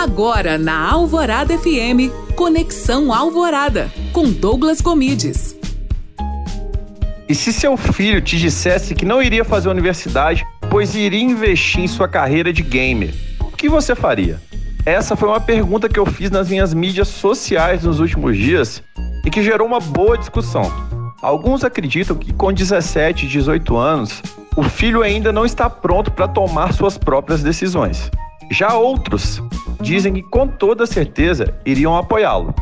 Agora na Alvorada FM, Conexão Alvorada, com Douglas Comides. E se seu filho te dissesse que não iria fazer universidade, pois iria investir em sua carreira de gamer, o que você faria? Essa foi uma pergunta que eu fiz nas minhas mídias sociais nos últimos dias e que gerou uma boa discussão. Alguns acreditam que com 17, 18 anos, o filho ainda não está pronto para tomar suas próprias decisões. Já outros dizem que com toda certeza iriam apoiá-lo.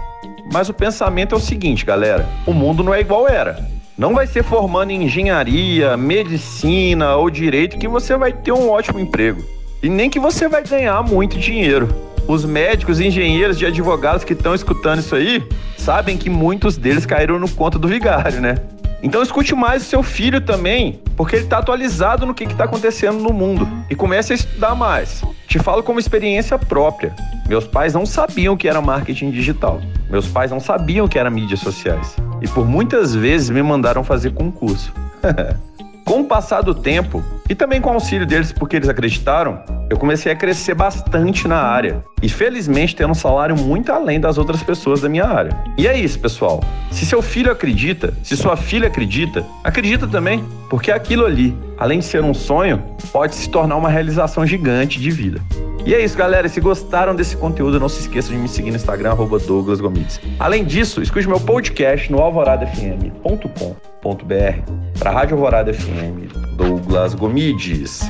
Mas o pensamento é o seguinte, galera: o mundo não é igual era. Não vai ser formando em engenharia, medicina ou direito que você vai ter um ótimo emprego. E nem que você vai ganhar muito dinheiro. Os médicos, engenheiros e advogados que estão escutando isso aí sabem que muitos deles caíram no conto do vigário, né? Então escute mais o seu filho também, porque ele está atualizado no que está acontecendo no mundo e comece a estudar mais. Te falo como experiência própria. Meus pais não sabiam o que era marketing digital. Meus pais não sabiam o que era mídias sociais. E por muitas vezes me mandaram fazer concurso. com o passar do tempo, e também com o auxílio deles, porque eles acreditaram, eu comecei a crescer bastante na área. E felizmente tendo um salário muito além das outras pessoas da minha área. E é isso, pessoal. Se seu filho acredita, se sua filha acredita, acredita também. Porque aquilo ali, além de ser um sonho, pode se tornar uma realização gigante de vida. E é isso, galera. Se gostaram desse conteúdo, não se esqueçam de me seguir no Instagram, Douglas Gomides. Além disso, escute meu podcast no alvoradafm.com.br para Rádio Alvorada FM, Douglas Gomides.